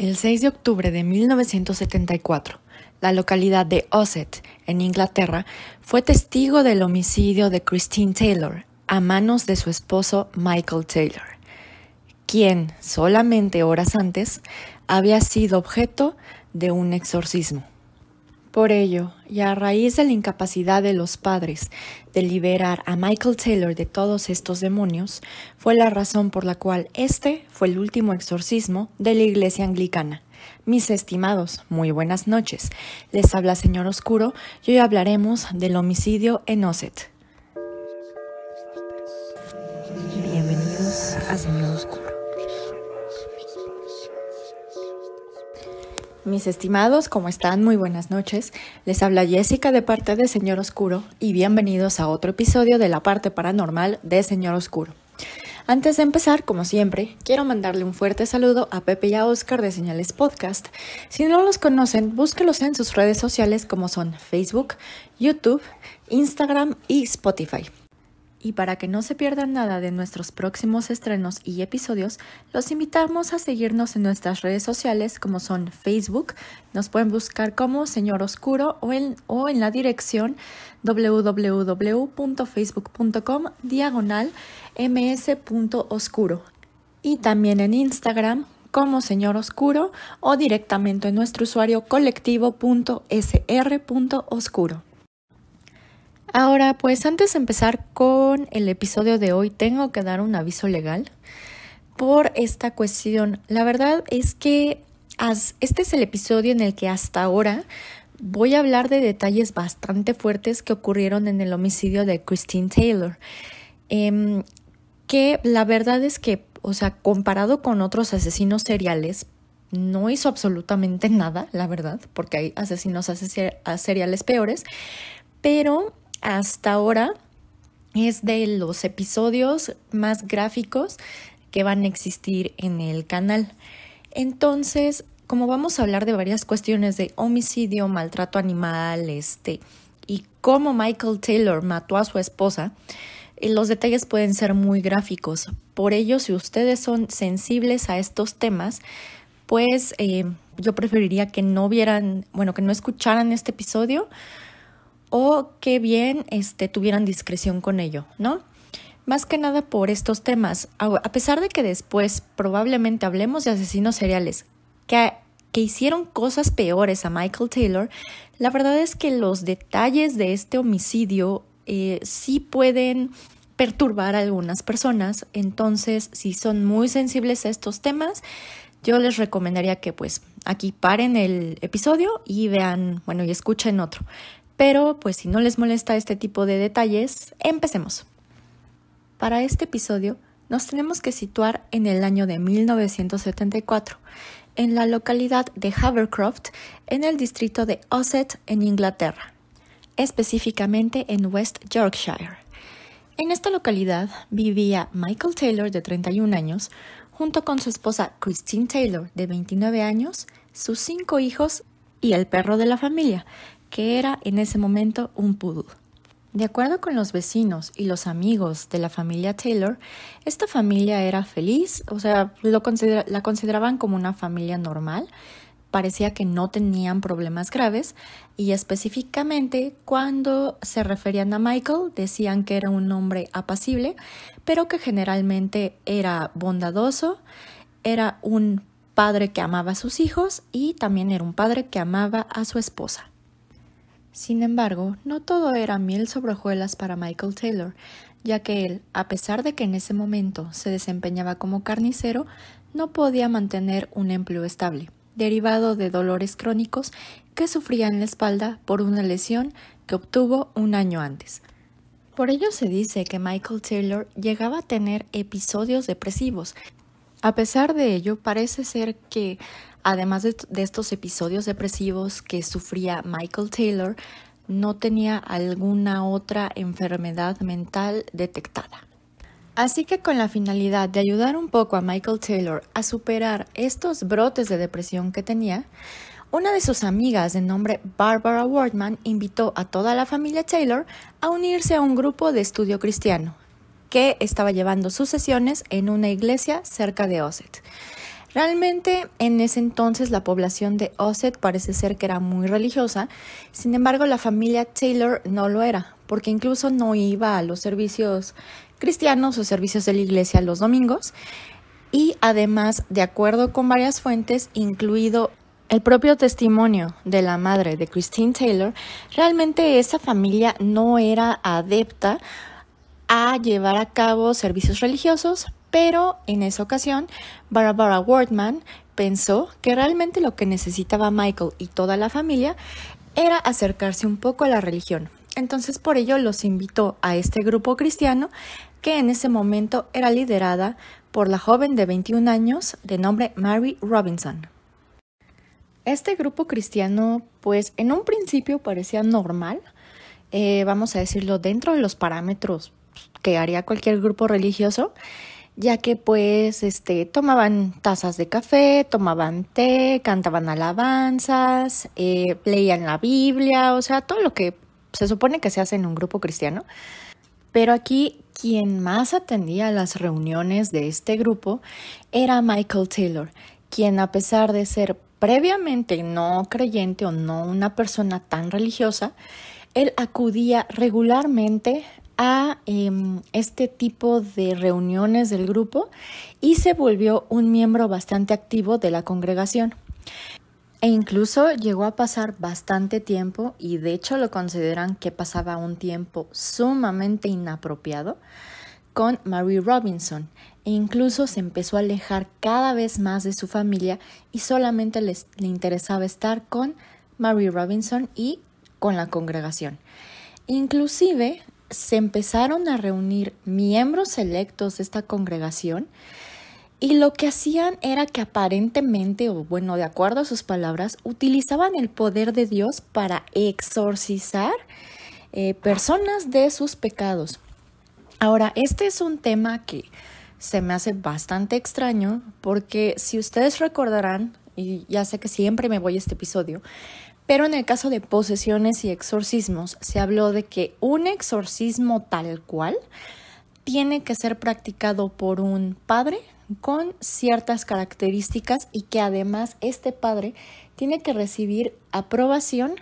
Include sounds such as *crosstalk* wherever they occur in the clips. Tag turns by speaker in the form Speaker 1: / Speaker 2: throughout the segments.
Speaker 1: El 6 de octubre de 1974, la localidad de Osset, en Inglaterra, fue testigo del homicidio de Christine Taylor a manos de su esposo Michael Taylor, quien solamente horas antes había sido objeto de un exorcismo. Por ello, y a raíz de la incapacidad de los padres de liberar a Michael Taylor de todos estos demonios, fue la razón por la cual este fue el último exorcismo de la iglesia anglicana. Mis estimados, muy buenas noches. Les habla Señor Oscuro y hoy hablaremos del homicidio en Osset. Bienvenidos a Señor Oscuro. Mis estimados, ¿cómo están? Muy buenas noches. Les habla Jessica de parte de Señor Oscuro y bienvenidos a otro episodio de la parte paranormal de Señor Oscuro. Antes de empezar, como siempre, quiero mandarle un fuerte saludo a Pepe y a Oscar de Señales Podcast. Si no los conocen, búsquelos en sus redes sociales como son Facebook, YouTube, Instagram y Spotify. Y para que no se pierdan nada de nuestros próximos estrenos y episodios, los invitamos a seguirnos en nuestras redes sociales como son Facebook, nos pueden buscar como Señor Oscuro o en, la dirección www.facebook.com diagonal ms.oscuro y también en Instagram como Señor Oscuro o directamente en nuestro usuario colectivo.sr.oscuro. Ahora, pues antes de empezar con el episodio de hoy, tengo que dar un aviso legal por esta cuestión. La verdad es que este es el episodio en el que hasta ahora voy a hablar de detalles bastante fuertes que ocurrieron en el homicidio de Christine Taylor. Em, que la verdad es que, o sea, comparado con otros asesinos seriales, no hizo absolutamente nada, la verdad, porque hay asesinos seriales peores, pero hasta ahora es de los episodios más gráficos que van a existir en el canal. Entonces, como vamos a hablar de varias cuestiones de homicidio, maltrato animal, este, y cómo Michael Taylor mató a su esposa, eh, los detalles pueden ser muy gráficos. Por ello, si ustedes son sensibles a estos temas, pues eh, yo preferiría que no vieran, bueno, que no escucharan este episodio o que bien este, tuvieran discreción con ello, ¿no? Más que nada por estos temas, a pesar de que después probablemente hablemos de asesinos seriales que, que hicieron cosas peores a Michael Taylor, la verdad es que los detalles de este homicidio eh, sí pueden perturbar a algunas personas, entonces si son muy sensibles a estos temas, yo les recomendaría que pues aquí paren el episodio y vean, bueno, y escuchen otro. Pero pues si no les molesta este tipo de detalles, empecemos. Para este episodio nos tenemos que situar en el año de 1974, en la localidad de Havercroft, en el distrito de Osset, en Inglaterra, específicamente en West Yorkshire. En esta localidad vivía Michael Taylor, de 31 años, junto con su esposa Christine Taylor, de 29 años, sus cinco hijos y el perro de la familia, que era en ese momento un poodle. De acuerdo con los vecinos y los amigos de la familia Taylor, esta familia era feliz, o sea, lo la consideraban como una familia normal, parecía que no tenían problemas graves y específicamente cuando se referían a Michael decían que era un hombre apacible, pero que generalmente era bondadoso, era un padre que amaba a sus hijos y también era un padre que amaba a su esposa. Sin embargo, no todo era miel sobre hojuelas para Michael Taylor, ya que él, a pesar de que en ese momento se desempeñaba como carnicero, no podía mantener un empleo estable, derivado de dolores crónicos que sufría en la espalda por una lesión que obtuvo un año antes. Por ello se dice que Michael Taylor llegaba a tener episodios depresivos. A pesar de ello, parece ser que Además de, estos episodios depresivos que sufría Michael Taylor, no tenía alguna otra enfermedad mental detectada. Así que con la finalidad de ayudar un poco a Michael Taylor a superar estos brotes de depresión que tenía, una de sus amigas de nombre Barbara Wardman invitó a toda la familia Taylor a unirse a un grupo de estudio cristiano que estaba llevando sus sesiones en una iglesia cerca de Osset. Realmente en ese entonces la población de Osset parece ser que era muy religiosa, sin embargo la familia Taylor no lo era, porque incluso no iba a los servicios cristianos o servicios de la iglesia los domingos, y además, de acuerdo con varias fuentes, incluido el propio testimonio de la madre de Christine Taylor, realmente esa familia no era adepta a llevar a cabo servicios religiosos, pero en esa ocasión Barbara Wardman pensó que realmente lo que necesitaba Michael y toda la familia era acercarse un poco a la religión. Entonces por ello los invitó a este grupo cristiano que en ese momento era liderada por la joven de 21 años de nombre Mary Robinson. Este grupo cristiano pues en un principio parecía normal, eh, vamos a decirlo, dentro de los parámetros que haría cualquier grupo religioso, ya que pues este tomaban tazas de café, tomaban té, cantaban alabanzas, eh, leían la Biblia, o sea, todo lo que se supone que se hace en un grupo cristiano. Pero aquí quien más atendía a las reuniones de este grupo era Michael Taylor, quien a pesar de ser previamente no creyente o no una persona tan religiosa, él acudía regularmente a em, este tipo de reuniones del grupo y se volvió un miembro bastante activo de la congregación. E incluso llegó a pasar bastante tiempo y de hecho lo consideran que pasaba un tiempo sumamente inapropiado con Mary Robinson e incluso se empezó a alejar cada vez más de su familia y solamente le interesaba estar con Mary Robinson y con la congregación. Inclusive se empezaron a reunir miembros electos de esta congregación y lo que hacían era que aparentemente, o bueno, de acuerdo a sus palabras, utilizaban el poder de Dios para exorcizar eh, personas de sus pecados. Ahora, este es un tema que se me hace bastante extraño porque si ustedes recordarán, y ya sé que siempre me voy a este episodio, pero en el caso de posesiones y exorcismos, se habló de que un exorcismo tal cual tiene que ser practicado por un padre con ciertas características y que además este padre tiene que recibir aprobación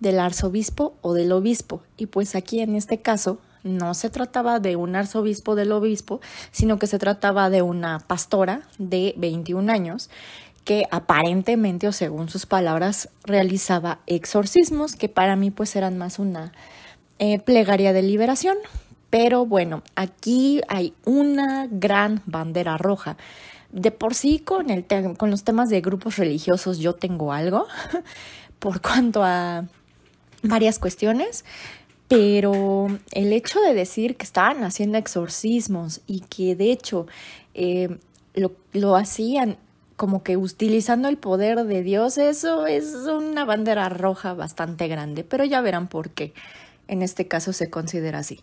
Speaker 1: del arzobispo o del obispo. Y pues aquí en este caso no se trataba de un arzobispo del obispo, sino que se trataba de una pastora de 21 años que aparentemente o según sus palabras realizaba exorcismos que para mí pues eran más una eh, plegaria de liberación. Pero bueno, aquí hay una gran bandera roja. De por sí con, el con los temas de grupos religiosos yo tengo algo *laughs* por cuanto a varias cuestiones, pero el hecho de decir que estaban haciendo exorcismos y que de hecho eh, lo, lo hacían como que utilizando el poder de Dios, eso es una bandera roja bastante grande, pero ya verán por qué en este caso se considera así.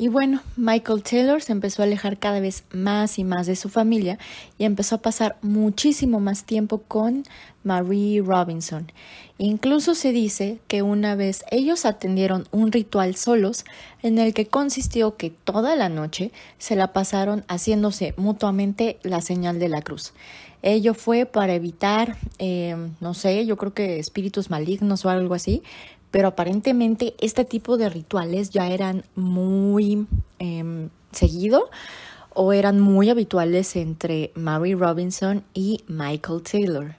Speaker 1: Y bueno, Michael Taylor se empezó a alejar cada vez más y más de su familia y empezó a pasar muchísimo más tiempo con Marie Robinson. Incluso se dice que una vez ellos atendieron un ritual solos en el que consistió que toda la noche se la pasaron haciéndose mutuamente la señal de la cruz. Ello fue para evitar, eh, no sé, yo creo que espíritus malignos o algo así, pero aparentemente este tipo de rituales ya eran muy eh, seguido o eran muy habituales entre Mary Robinson y Michael Taylor.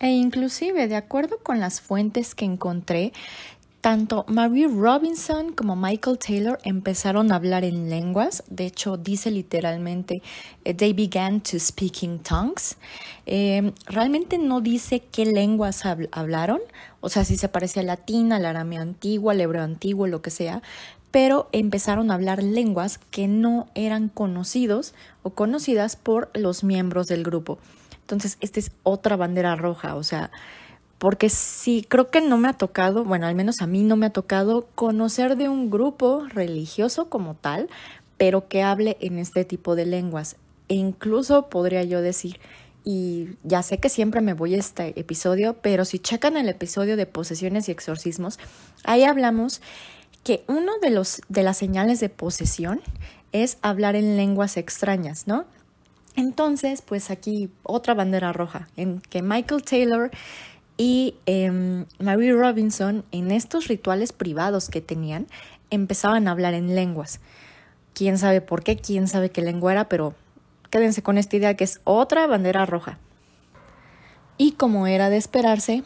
Speaker 1: E inclusive, de acuerdo con las fuentes que encontré, tanto Mary Robinson como Michael Taylor empezaron a hablar en lenguas. De hecho, dice literalmente, eh, they began to speak in tongues. Eh, realmente no dice qué lenguas hablaron, o sea, si se parecía al latín, al arameo antiguo, al hebreo antiguo, lo que sea, pero empezaron a hablar lenguas que no eran conocidos o conocidas por los miembros del grupo. Entonces, esta es otra bandera roja, o sea, porque sí, creo que no me ha tocado, bueno, al menos a mí no me ha tocado conocer de un grupo religioso como tal, pero que hable en este tipo de lenguas. E incluso podría yo decir, y ya sé que siempre me voy a este episodio, pero si checan el episodio de posesiones y exorcismos, ahí hablamos que uno de los de las señales de posesión es hablar en lenguas extrañas, ¿no? Entonces, pues aquí otra bandera roja, en que Michael Taylor y eh, Mary Robinson en estos rituales privados que tenían empezaban a hablar en lenguas. Quién sabe por qué, quién sabe qué lengua era, pero quédense con esta idea que es otra bandera roja. Y como era de esperarse,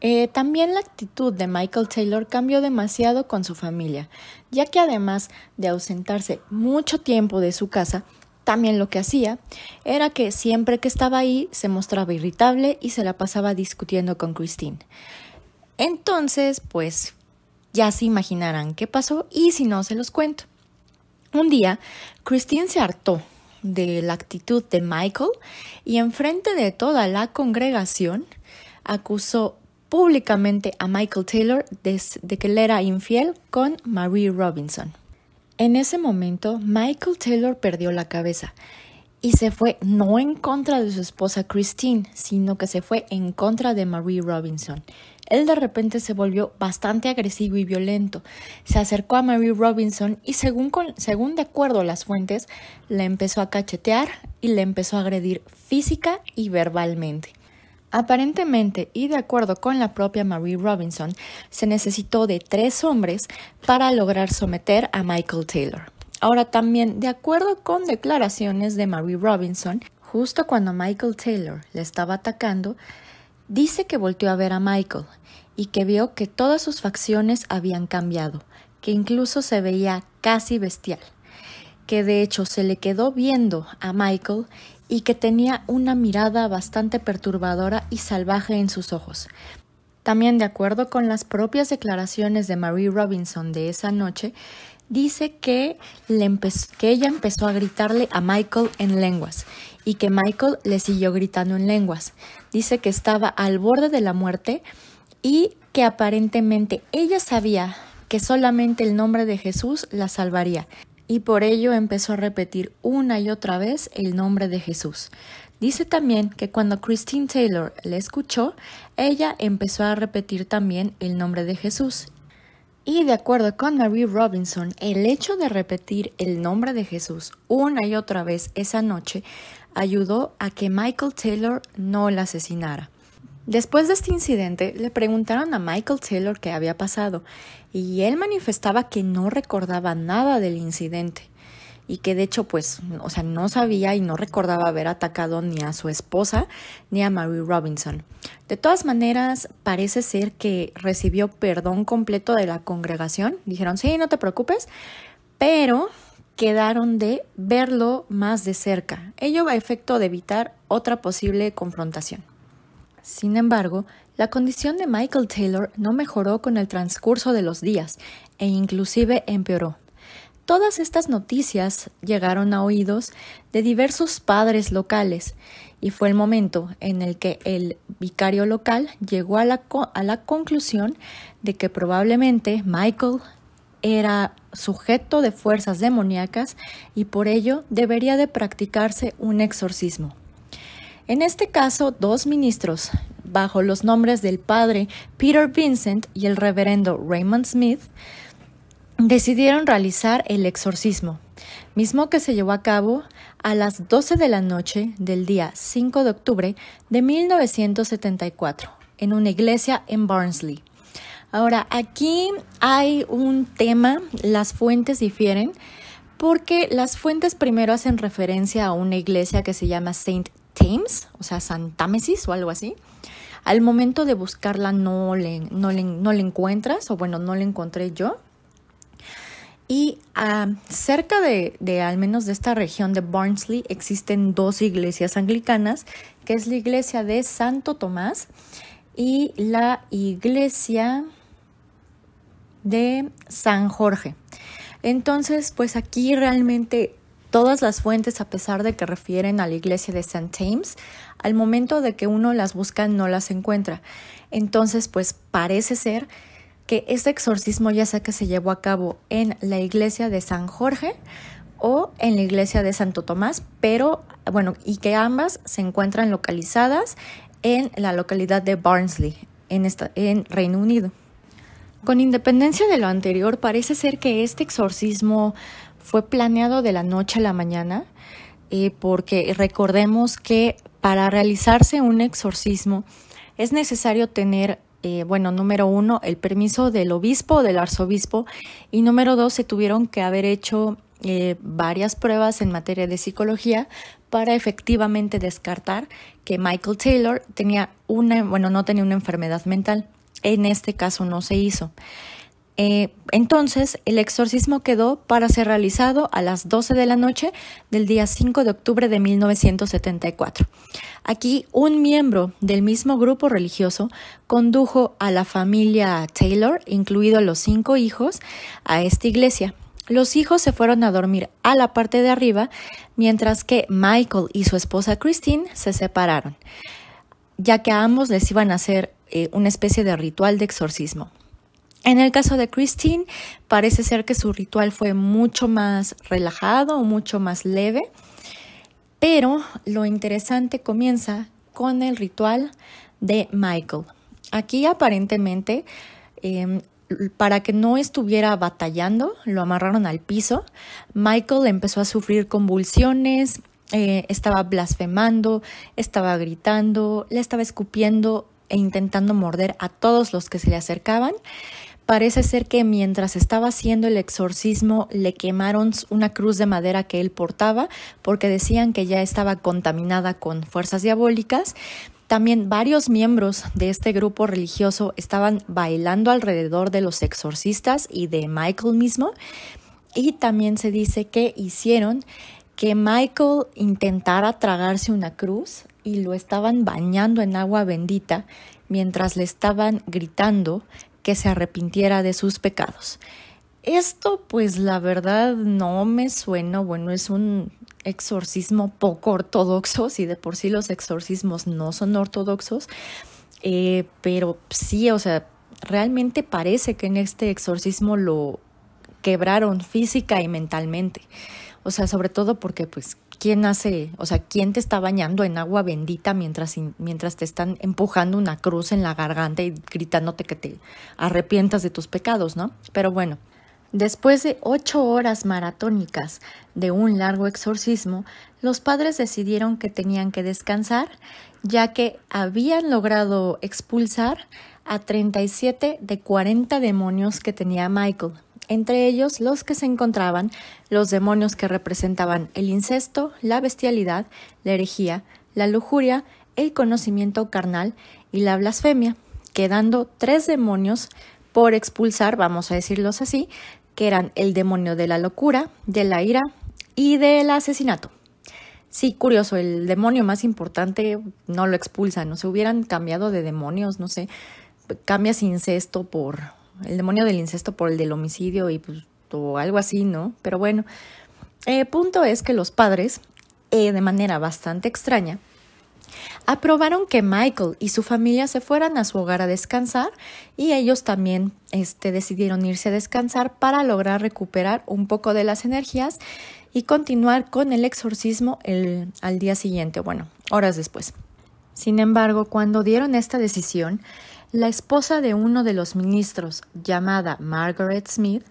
Speaker 1: eh, también la actitud de Michael Taylor cambió demasiado con su familia, ya que además de ausentarse mucho tiempo de su casa, también lo que hacía era que siempre que estaba ahí se mostraba irritable y se la pasaba discutiendo con Christine. Entonces, pues ya se imaginarán qué pasó y si no se los cuento. Un día, Christine se hartó de la actitud de Michael y enfrente de toda la congregación acusó públicamente a Michael Taylor de, que él era infiel con Marie Robinson. En ese momento, Michael Taylor perdió la cabeza y se fue no en contra de su esposa Christine, sino que se fue en contra de Marie Robinson. Él de repente se volvió bastante agresivo y violento. Se acercó a Marie Robinson y según, según de acuerdo a las fuentes, le empezó a cachetear y le empezó a agredir física y verbalmente. Aparentemente, y de acuerdo con la propia Marie Robinson, se necesitó de tres hombres para lograr someter a Michael Taylor. Ahora también, de acuerdo con declaraciones de Marie Robinson, justo cuando Michael Taylor le estaba atacando, dice que volteó a ver a Michael y que vio que todas sus facciones habían cambiado, que incluso se veía casi bestial, que de hecho se le quedó viendo a Michael y que tenía una mirada bastante perturbadora y salvaje en sus ojos. También de acuerdo con las propias declaraciones de Marie Robinson de esa noche, dice que, ella empezó a gritarle a Michael en lenguas y que Michael le siguió gritando en lenguas. Dice que estaba al borde de la muerte y que aparentemente ella sabía que solamente el nombre de Jesús la salvaría y por ello empezó a repetir una y otra vez el nombre de Jesús. Dice también que cuando Christine Taylor le escuchó, ella empezó a repetir también el nombre de Jesús. Y de acuerdo con Marie Robinson, el hecho de repetir el nombre de Jesús una y otra vez esa noche ayudó a que Michael Taylor no la asesinara. Después de este incidente, le preguntaron a Michael Taylor qué había pasado y él manifestaba que no recordaba nada del incidente y que de hecho pues, o sea, no sabía y no recordaba haber atacado ni a su esposa ni a Mary Robinson. De todas maneras, parece ser que recibió perdón completo de la congregación. Dijeron, sí, no te preocupes, pero quedaron de verlo más de cerca, ello a efecto de evitar otra posible confrontación. Sin embargo, la condición de Michael Taylor no mejoró con el transcurso de los días e inclusive empeoró. Todas estas noticias llegaron a oídos de diversos padres locales y fue el momento en el que el vicario local llegó a la, conclusión de que probablemente Michael era sujeto de fuerzas demoníacas y por ello debería de practicarse un exorcismo. En este caso, dos ministros, bajo los nombres del padre Peter Vincent y el reverendo Raymond Smith, decidieron realizar el exorcismo, mismo que se llevó a cabo a las 12 de la noche del día 5 de octubre de 1974 en una iglesia en Barnsley. Ahora, aquí hay un tema, las fuentes difieren, porque las fuentes primero hacen referencia a una iglesia que se llama Saint Thames, o sea, Santámesis o algo así. Al momento de buscarla no le, no le, encuentras, o bueno, no la encontré yo. Y ah, cerca de, de, al menos de esta región de Barnsley, existen dos iglesias anglicanas, que es la iglesia de Santo Tomás y la iglesia de San Jorge. Entonces, pues aquí realmente Todas las fuentes, a pesar de que refieren a la iglesia de St. James, al momento de que uno las busca no las encuentra. Entonces, pues parece ser que este exorcismo ya sea que se llevó a cabo en la iglesia de San Jorge o en la iglesia de Santo Tomás, pero bueno, y que ambas se encuentran localizadas en la localidad de Barnsley, en, esta, en Reino Unido. Con independencia de lo anterior, parece ser que este exorcismo fue planeado de la noche a la mañana, eh, porque recordemos que para realizarse un exorcismo es necesario tener, eh, bueno, número uno, el permiso del obispo o del arzobispo y número dos, se tuvieron que haber hecho eh, varias pruebas en materia de psicología para efectivamente descartar que Michael Taylor tenía una, bueno, no tenía una enfermedad mental. En este caso no se hizo. Eh, entonces, el exorcismo quedó para ser realizado a las 12 de la noche del día 5 de octubre de 1974. Aquí, un miembro del mismo grupo religioso condujo a la familia Taylor, incluidos los cinco hijos, a esta iglesia. Los hijos se fueron a dormir a la parte de arriba, mientras que Michael y su esposa Christine se separaron, ya que a ambos les iban a hacer eh, una especie de ritual de exorcismo. En el caso de Christine, parece ser que su ritual fue mucho más relajado, mucho más leve, pero lo interesante comienza con el ritual de Michael. Aquí aparentemente, em, para que no estuviera batallando, lo amarraron al piso. Michael empezó a sufrir convulsiones, eh, estaba blasfemando, estaba gritando, le estaba escupiendo e intentando morder a todos los que se le acercaban. Parece ser que mientras estaba haciendo el exorcismo le quemaron una cruz de madera que él portaba porque decían que ya estaba contaminada con fuerzas diabólicas. También varios miembros de este grupo religioso estaban bailando alrededor de los exorcistas y de Michael mismo. Y también se dice que hicieron que Michael intentara tragarse una cruz y lo estaban bañando en agua bendita mientras le estaban gritando que se arrepintiera de sus pecados. Esto pues la verdad no me suena, bueno, es un exorcismo poco ortodoxo, si de por sí los exorcismos no son ortodoxos, eh, pero sí, o sea, realmente parece que en este exorcismo lo quebraron física y mentalmente. O sea, sobre todo porque pues quién hace, o sea, quién te está bañando en agua bendita mientras, mientras te están empujando una cruz en la garganta y gritándote que te arrepientas de tus pecados, ¿no? Pero bueno, después de ocho horas maratónicas de un largo exorcismo, los padres decidieron que tenían que descansar, ya que habían logrado expulsar a 37 de 40 demonios que tenía Michael entre ellos los que se encontraban los demonios que representaban el incesto, la bestialidad, la herejía, la lujuria, el conocimiento carnal y la blasfemia, quedando tres demonios por expulsar, vamos a decirlos así, que eran el demonio de la locura, de la ira y del asesinato. Sí, curioso, el demonio más importante no lo expulsan, no se hubieran cambiado de demonios, no sé, cambias incesto por el demonio del incesto por el del homicidio y pues, o algo así, ¿no? Pero bueno, el punto es que los padres, eh, de manera bastante extraña, aprobaron que Michael y su familia se fueran a su hogar a descansar y ellos también este, decidieron irse a descansar para lograr recuperar un poco de las energías y continuar con el exorcismo el, al día siguiente, bueno, horas después. Sin embargo, cuando dieron esta decisión, la esposa de uno de los ministros, llamada Margaret Smith,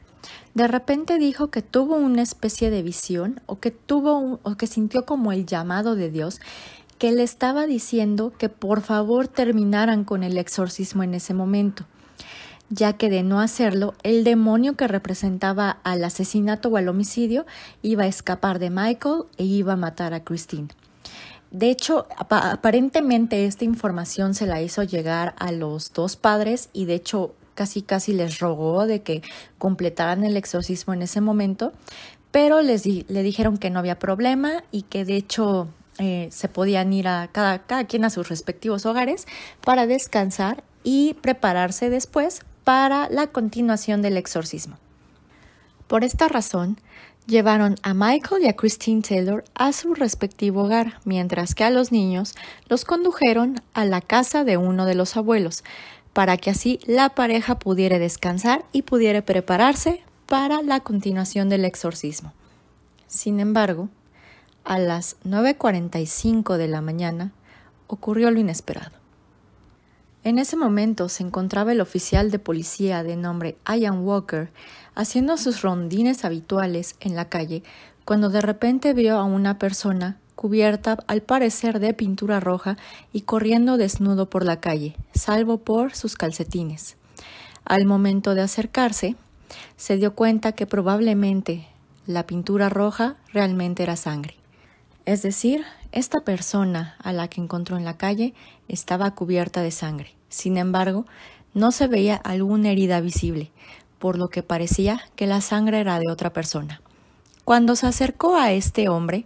Speaker 1: de repente dijo que tuvo una especie de visión o que tuvo o que sintió como el llamado de Dios que le estaba diciendo que por favor terminaran con el exorcismo en ese momento, ya que de no hacerlo, el demonio que representaba al asesinato o al homicidio iba a escapar de Michael e iba a matar a Christine. De hecho, aparentemente esta información se la hizo llegar a los dos padres y de hecho casi casi les rogó de que completaran el exorcismo en ese momento, pero les le dijeron que no había problema y que de hecho eh, se podían ir a cada, cada quien a sus respectivos hogares para descansar y prepararse después para la continuación del exorcismo. Por esta razón, llevaron a Michael y a Christine Taylor a su respectivo hogar, mientras que a los niños los condujeron a la casa de uno de los abuelos, para que así la pareja pudiera descansar y pudiera prepararse para la continuación del exorcismo. Sin embargo, a las 9.45 de la mañana ocurrió lo inesperado. En ese momento se encontraba el oficial de policía de nombre Ian Walker haciendo sus rondines habituales en la calle cuando de repente vio a una persona cubierta al parecer de pintura roja y corriendo desnudo por la calle, salvo por sus calcetines. Al momento de acercarse, se dio cuenta que probablemente la pintura roja realmente era sangre. Es decir, esta persona a la que encontró en la calle estaba cubierta de sangre. Sin embargo, no se veía alguna herida visible, por lo que parecía que la sangre era de otra persona. Cuando se acercó a este hombre,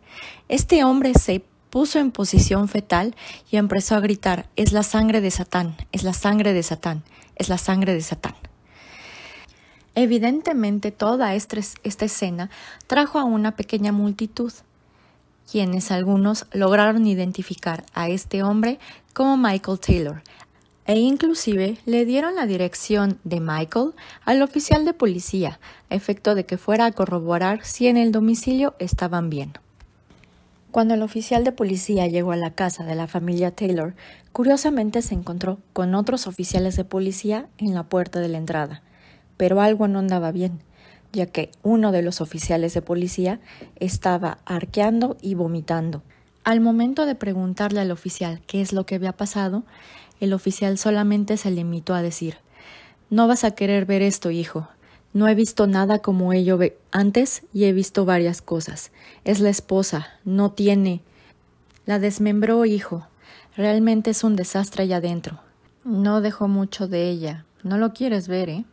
Speaker 1: este hombre se puso en posición fetal y empezó a gritar, es la sangre de Satán, es la sangre de Satán, es la sangre de Satán. Evidentemente toda esta, escena trajo a una pequeña multitud, quienes algunos lograron identificar a este hombre como Michael Taylor, e inclusive le dieron la dirección de Michael al oficial de policía, a efecto de que fuera a corroborar si en el domicilio estaban bien. Cuando el oficial de policía llegó a la casa de la familia Taylor, curiosamente se encontró con otros oficiales de policía en la puerta de la entrada, pero algo no andaba bien, ya que uno de los oficiales de policía estaba arqueando y vomitando. Al momento de preguntarle al oficial qué es lo que había pasado, el oficial solamente se limitó a decir No vas a querer ver esto, hijo. No he visto nada como ello antes y he visto varias cosas. Es la esposa, no tiene. La desmembró, hijo. Realmente es un desastre allá adentro. No dejó mucho de ella. No lo quieres ver, ¿eh?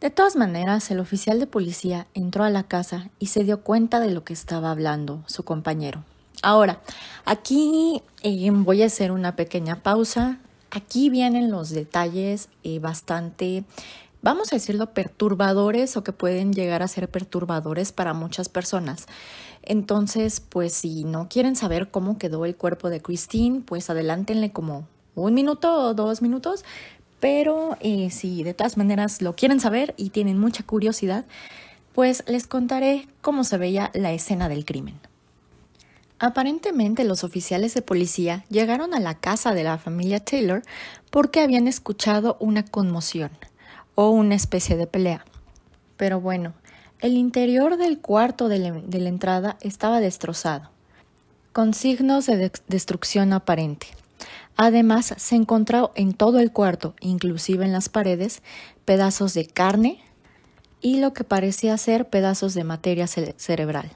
Speaker 1: De todas maneras, el oficial de policía entró a la casa y se dio cuenta de lo que estaba hablando su compañero. Ahora, aquí eh, voy a hacer una pequeña pausa. Aquí vienen los detalles eh, bastante, vamos a decirlo, perturbadores o que pueden llegar a ser perturbadores para muchas personas. Entonces, pues si no quieren saber cómo quedó el cuerpo de Christine, pues adelántenle como un minuto o dos minutos. Pero eh, si de todas maneras lo quieren saber y tienen mucha curiosidad, pues les contaré cómo se veía la escena del crimen. Aparentemente los oficiales de policía llegaron a la casa de la familia Taylor porque habían escuchado una conmoción o una especie de pelea. Pero bueno, el interior del cuarto de la, entrada estaba destrozado, con signos de destrucción aparente. Además, se encontró en todo el cuarto, inclusive en las paredes, pedazos de carne y lo que parecía ser pedazos de materia cerebral.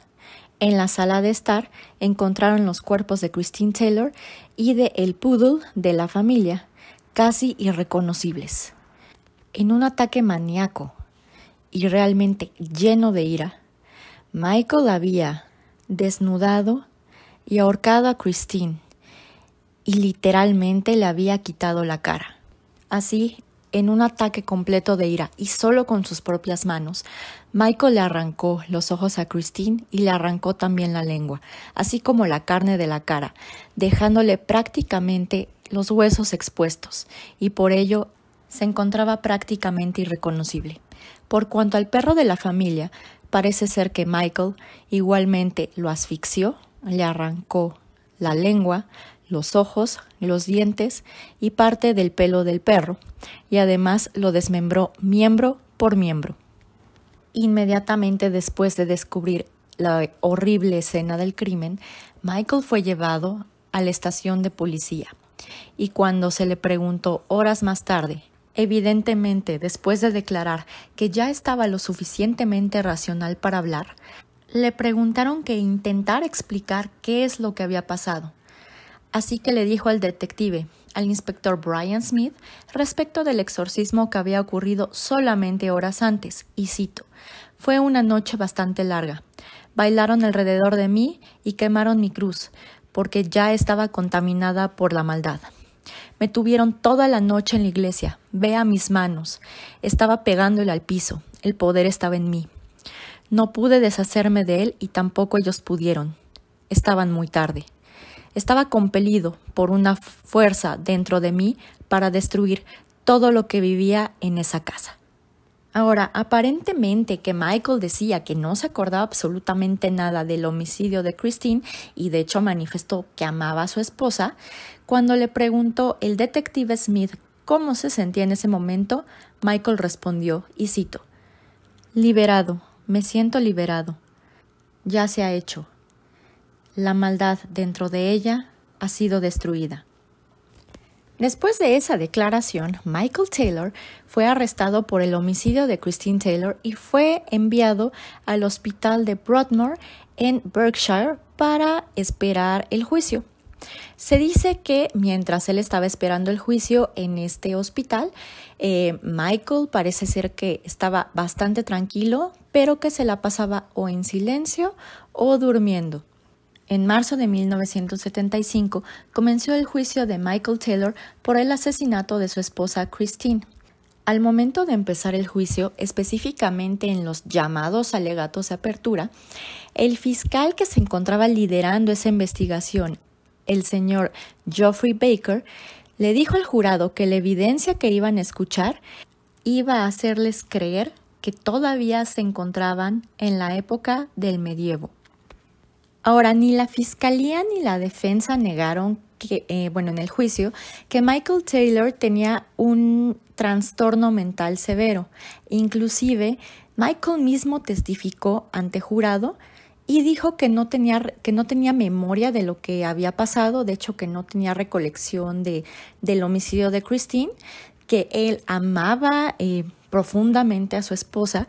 Speaker 1: En la sala de estar encontraron los cuerpos de Christine Taylor y de el poodle de la familia, casi irreconocibles. En un ataque maníaco y realmente lleno de ira, Michael había desnudado y ahorcado a Christine y literalmente le había quitado la cara. Así en un ataque completo de ira y solo con sus propias manos, Michael le arrancó los ojos a Christine y le arrancó también la lengua, así como la carne de la cara, dejándole prácticamente los huesos expuestos, y por ello se encontraba prácticamente irreconocible. Por cuanto al perro de la familia, parece ser que Michael igualmente lo asfixió, le arrancó la lengua, los ojos, los dientes y parte del pelo del perro, y además lo desmembró miembro por miembro. Inmediatamente después de descubrir la horrible escena del crimen, Michael fue llevado a la estación de policía y cuando se le preguntó horas más tarde, evidentemente después de declarar que ya estaba lo suficientemente racional para hablar, le preguntaron que intentara explicar qué es lo que había pasado. Así que le dijo al detective, al inspector Brian Smith, respecto del exorcismo que había ocurrido solamente horas antes, y cito, fue una noche bastante larga. Bailaron alrededor de mí y quemaron mi cruz, porque ya estaba contaminada por la maldad. Me tuvieron toda la noche en la iglesia. Vea mis manos. Estaba pegándole al piso. El poder estaba en mí. No pude deshacerme de él y tampoco ellos pudieron. Estaban muy tarde. Estaba compelido por una fuerza dentro de mí para destruir todo lo que vivía en esa casa. Ahora, aparentemente que Michael decía que no se acordaba absolutamente nada del homicidio de Christine y de hecho manifestó que amaba a su esposa, cuando le preguntó el detective Smith cómo se sentía en ese momento, Michael respondió, y cito, Liberado, me siento liberado. ya se ha hecho. La maldad dentro de ella ha sido destruida. Después de esa declaración, Michael Taylor fue arrestado por el homicidio de Christine Taylor y fue enviado al hospital de Broadmoor en Berkshire para esperar el juicio. Se dice que mientras él estaba esperando el juicio en este hospital, eh, Michael parece ser que estaba bastante tranquilo, pero que se la pasaba o en silencio o durmiendo. En marzo de 1975 comenzó el juicio de Michael Taylor por el asesinato de su esposa Christine. Al momento de empezar el juicio, específicamente en los llamados alegatos de apertura, el fiscal que se encontraba liderando esa investigación, el señor Geoffrey Baker, le dijo al jurado que la evidencia que iban a escuchar iba a hacerles creer que todavía se encontraban en la época del medievo. Ahora, ni la fiscalía ni la defensa negaron que, eh, bueno, en el juicio, que Michael Taylor tenía un trastorno mental severo. Inclusive, Michael mismo testificó ante jurado y dijo que no tenía, que no tenía memoria de lo que había pasado, de hecho que no tenía recolección de, del homicidio de Christine, que él amaba eh, profundamente a su esposa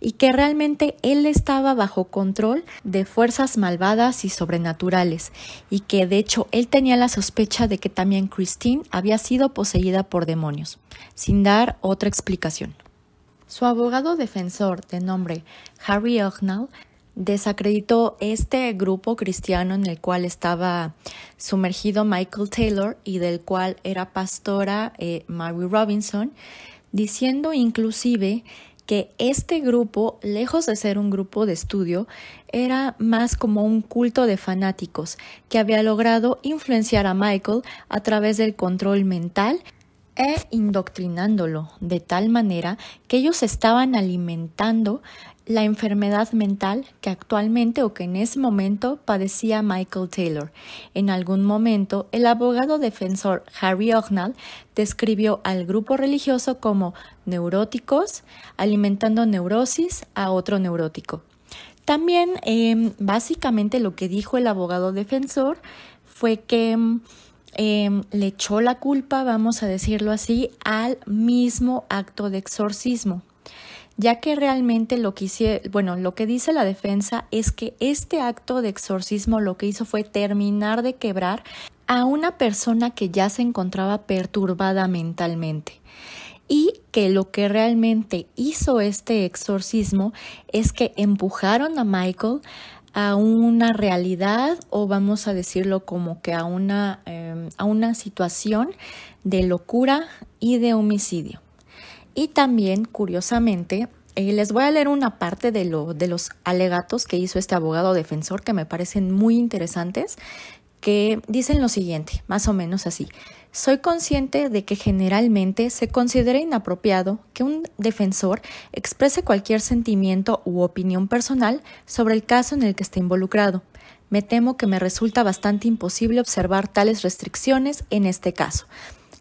Speaker 1: y que realmente él estaba bajo control de fuerzas malvadas y sobrenaturales y que de hecho él tenía la sospecha de que también Christine había sido poseída por demonios, sin dar otra explicación. Su abogado defensor de nombre Harry Ognall desacreditó este grupo cristiano en el cual estaba sumergido Michael Taylor y del cual era pastora eh, Mary Robinson diciendo inclusive que este grupo, lejos de ser un grupo de estudio, era más como un culto de fanáticos que había logrado influenciar a Michael a través del control mental e indoctrinándolo de tal manera que ellos estaban alimentando la enfermedad mental que actualmente o que en ese momento padecía Michael Taylor. En algún momento, el abogado defensor Harry Ognall describió al grupo religioso como neuróticos, alimentando neurosis a otro neurótico. También, em, básicamente, lo que dijo el abogado defensor fue que em, le echó la culpa, vamos a decirlo así, al mismo acto de exorcismo ya que realmente lo que bueno, lo que dice la defensa es que este acto de exorcismo lo que hizo fue terminar de quebrar a una persona que ya se encontraba perturbada mentalmente y que lo que realmente hizo este exorcismo es que empujaron a Michael a una realidad o vamos a decirlo como que a una, em, a una situación de locura y de homicidio. Y también, curiosamente, eh, les voy a leer una parte de, lo, de los alegatos que hizo este abogado defensor que me parecen muy interesantes, que dicen lo siguiente, más o menos así. Soy consciente de que generalmente se considera inapropiado que un defensor exprese cualquier sentimiento u opinión personal sobre el caso en el que esté involucrado. Me temo que me resulta bastante imposible observar tales restricciones en este caso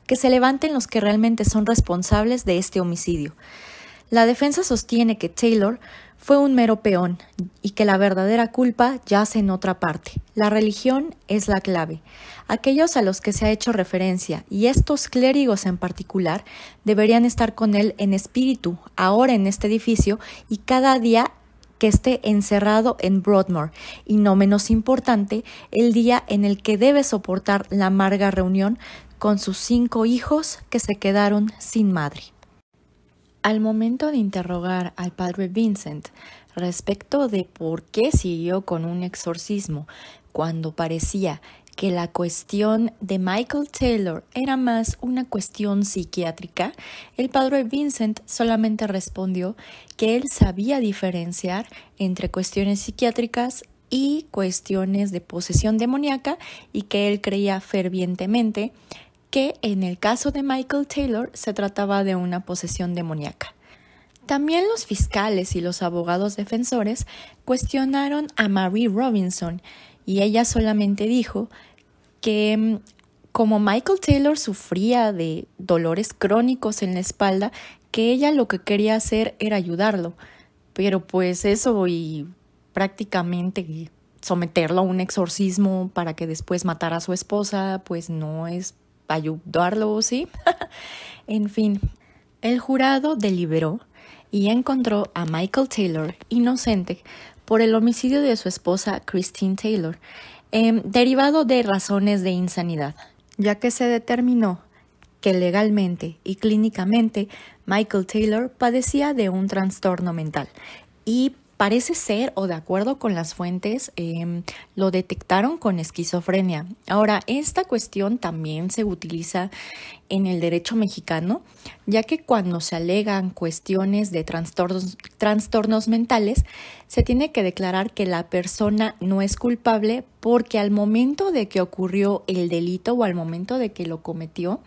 Speaker 1: que se levanten los que realmente son responsables de este homicidio. La defensa sostiene que Taylor fue un mero peón y que la verdadera culpa yace en otra parte. La religión es la clave. Aquellos a los que se ha hecho referencia, y estos clérigos en particular, deberían estar con él en espíritu, ahora en este edificio, y cada día que esté encerrado en Broadmoor, y no menos importante, el día en el que debe soportar la amarga reunión con sus cinco hijos que se quedaron sin madre. Al momento de interrogar al padre Vincent respecto de por qué siguió con un exorcismo cuando parecía que la cuestión de Michael Taylor era más una cuestión psiquiátrica, el padre Vincent solamente respondió que él sabía diferenciar entre cuestiones psiquiátricas y cuestiones de posesión demoníaca y que él creía fervientemente que en el caso de Michael Taylor se trataba de una posesión demoníaca. También los fiscales y los abogados defensores cuestionaron a Marie Robinson y ella solamente dijo que mm, como Michael Taylor sufría de dolores crónicos en la espalda, que ella lo que quería hacer era ayudarlo. Pero pues eso y prácticamente someterlo a un exorcismo para que después matara a su esposa, pues no es ayudarlo, ¿sí? *laughs* en fin, el jurado deliberó y encontró a Michael Taylor inocente por el homicidio de su esposa Christine Taylor, em, derivado de razones de insanidad, ya que se determinó que legalmente y clínicamente Michael Taylor padecía de un trastorno mental y parece ser, o de acuerdo con las fuentes, em, lo detectaron con esquizofrenia. Ahora, esta cuestión también se utiliza en el derecho mexicano, ya que cuando se alegan cuestiones de trastornos, mentales, se tiene que declarar que la persona no es culpable porque al momento de que ocurrió el delito o al momento de que lo cometió,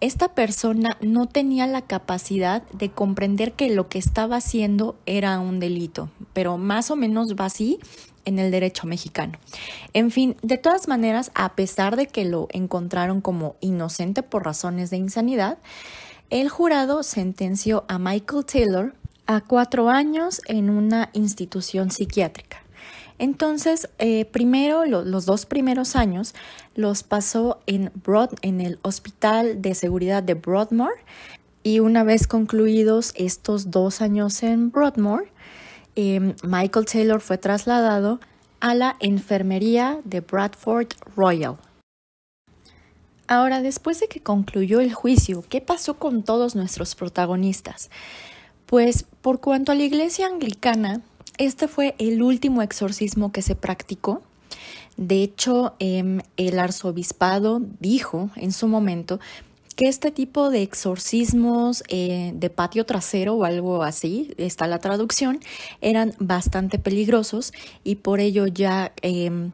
Speaker 1: esta persona no tenía la capacidad de comprender que lo que estaba haciendo era un delito, pero más o menos va así en el derecho mexicano. En fin, de todas maneras, a pesar de que lo encontraron como inocente por razones de insanidad, el jurado sentenció a Michael Taylor a cuatro años en una institución psiquiátrica. Entonces, eh, primero, los dos primeros años los pasó en, Broad, en el Hospital de Seguridad de Broadmoor y una vez concluidos estos dos años en Broadmoor, em, Michael Taylor fue trasladado a la enfermería de Bradford Royal. Ahora, después de que concluyó el juicio, ¿qué pasó con todos nuestros protagonistas? Pues por cuanto a la iglesia anglicana, este fue el último exorcismo que se practicó. De hecho, em, el arzobispado dijo en su momento que este tipo de exorcismos eh, de patio trasero o algo así, está la traducción, eran bastante peligrosos y por ello ya em,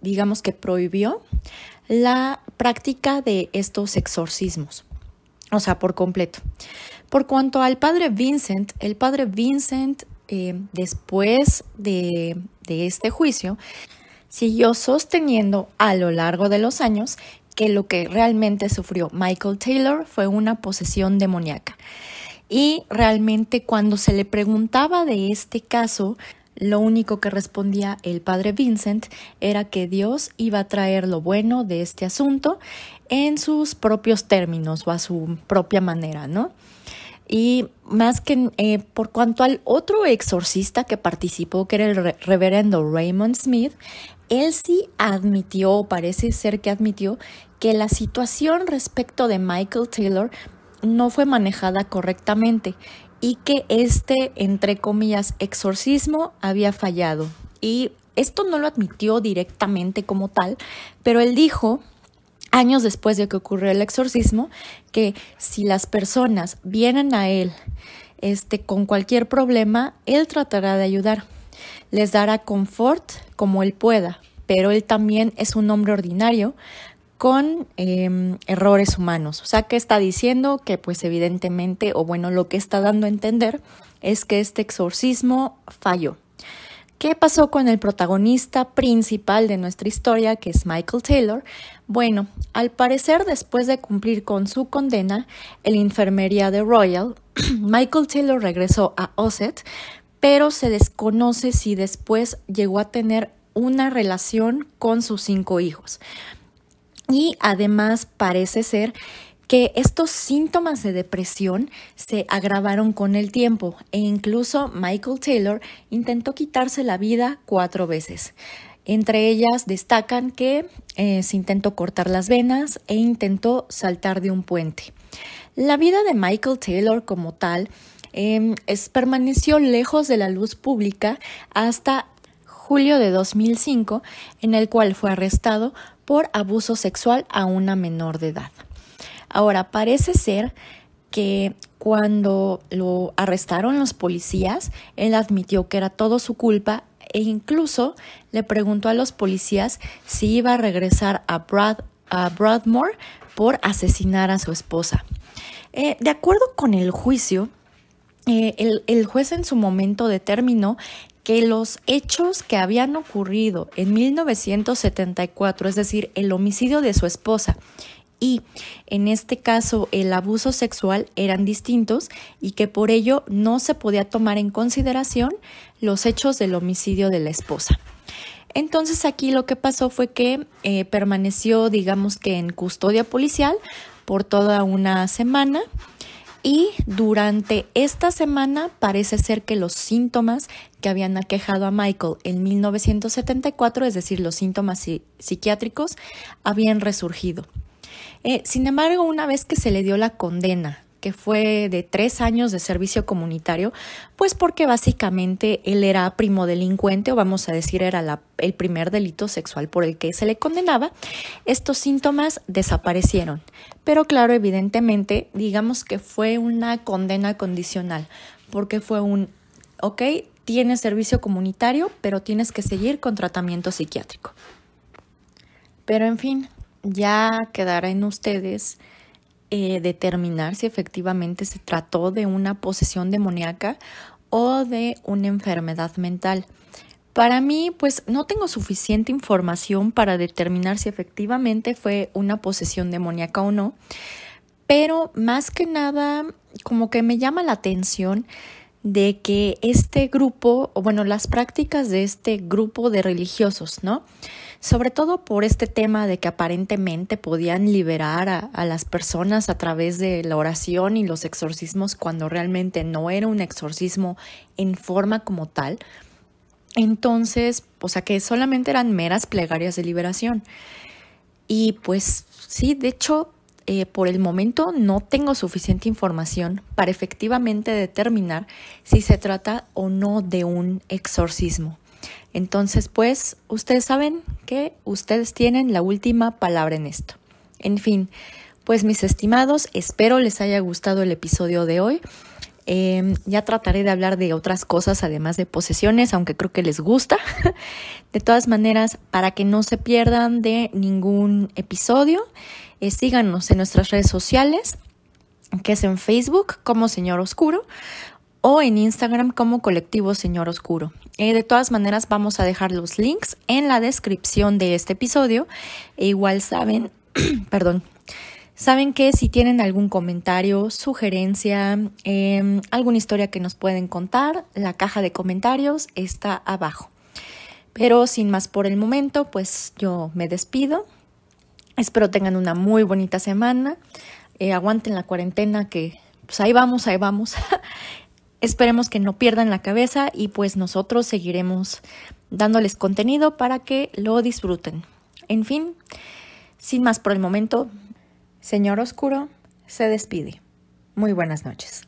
Speaker 1: digamos que prohibió la práctica de estos exorcismos, o sea, por completo. Por cuanto al padre Vincent, el padre Vincent eh, después de, de este juicio, siguió sosteniendo a lo largo de los años que lo que realmente sufrió Michael Taylor fue una posesión demoníaca. Y realmente cuando se le preguntaba de este caso, lo único que respondía el padre Vincent era que Dios iba a traer lo bueno de este asunto en sus propios términos o a su propia manera, ¿no? Y más que eh, por cuanto al otro exorcista que participó, que era el reverendo Raymond Smith, él sí admitió, parece ser que admitió, que la situación respecto de Michael Taylor no fue manejada correctamente y que este, entre comillas, exorcismo había fallado. Y esto no lo admitió directamente como tal, pero él dijo años después de que ocurrió el exorcismo, que si las personas vienen a él este, con cualquier problema, él tratará de ayudar. Les dará confort como él pueda, pero él también es un hombre ordinario con em, errores humanos. O sea, que está diciendo que pues evidentemente, o bueno, lo que está dando a entender es que este exorcismo falló. ¿Qué pasó con el protagonista principal de nuestra historia, que es Michael Taylor? Bueno, al parecer después de cumplir con su condena en la enfermería de Royal, *clears throat* Michael Taylor regresó a Osset, pero se desconoce si después llegó a tener una relación con sus cinco hijos. Y además parece ser que estos síntomas de depresión se agravaron con el tiempo e incluso Michael Taylor intentó quitarse la vida cuatro veces. Entre ellas destacan que eh, se intentó cortar las venas e intentó saltar de un puente. La vida de Michael Taylor como tal em, permaneció lejos de la luz pública hasta julio de 2005, en el cual fue arrestado por abuso sexual a una menor de edad. Ahora, parece ser que cuando lo arrestaron los policías, él admitió que era todo su culpa e incluso le preguntó a los policías si iba a regresar a, Brad, a Broadmoor por asesinar a su esposa. Eh, de acuerdo con el juicio, eh, el, juez en su momento determinó que los hechos que habían ocurrido en 1974, es decir, el homicidio de su esposa y en este caso el abuso sexual eran distintos y que por ello no se podía tomar en consideración los hechos del homicidio de la esposa. Entonces aquí lo que pasó fue que eh, permaneció, digamos que en custodia policial por toda una semana y durante esta semana parece ser que los síntomas que habían aquejado a Michael en 1974, es decir, los síntomas psiquiátricos, habían resurgido. Eh, sin embargo, una vez que se le dio la condena que fue de tres años de servicio comunitario, pues porque básicamente él era primo delincuente o vamos a decir era el primer delito sexual por el que se le condenaba, estos síntomas desaparecieron. Pero claro, evidentemente, digamos que fue una condena condicional, porque fue un, ok, tienes servicio comunitario, pero tienes que seguir con tratamiento psiquiátrico. Pero en fin, ya quedará en ustedes eh, determinar si efectivamente se trató de una posesión demoníaca o de una enfermedad mental. Para mí, pues no tengo suficiente información para determinar si efectivamente fue una posesión demoníaca o no, pero más que nada, como que me llama la atención de que este grupo, o bueno, las prácticas de este grupo de religiosos, ¿no? Sobre todo por este tema de que aparentemente podían liberar a, las personas a través de la oración y los exorcismos cuando realmente no era un exorcismo en forma como tal. Entonces, o sea que solamente eran meras plegarias de liberación. Y pues sí, de hecho, eh, por el momento no tengo suficiente información para efectivamente determinar si se trata o no de un exorcismo. Entonces, pues, ustedes saben que ustedes tienen la última palabra en esto. En fin, pues mis estimados, espero les haya gustado el episodio de hoy. Em, ya trataré de hablar de otras cosas además de posesiones, aunque creo que les gusta. *laughs* de todas maneras, para que no se pierdan de ningún episodio, eh, síganos en nuestras redes sociales, que es en Facebook como Señor Oscuro o en Instagram como colectivo Señor Oscuro. Eh, de todas maneras vamos a dejar los links en la descripción de este episodio. E igual saben, *clears throat* perdón, saben que si tienen algún comentario, sugerencia, em, alguna historia que nos pueden contar, la caja de comentarios está abajo. Pero sin más por el momento, pues yo me despido. Espero tengan una muy bonita semana. Eh, aguanten la cuarentena que pues ahí vamos, ahí vamos. *laughs* Esperemos que no pierdan la cabeza y pues nosotros seguiremos dándoles contenido para que lo disfruten. En fin, sin más por el momento, señor Oscuro se despide. Muy buenas noches.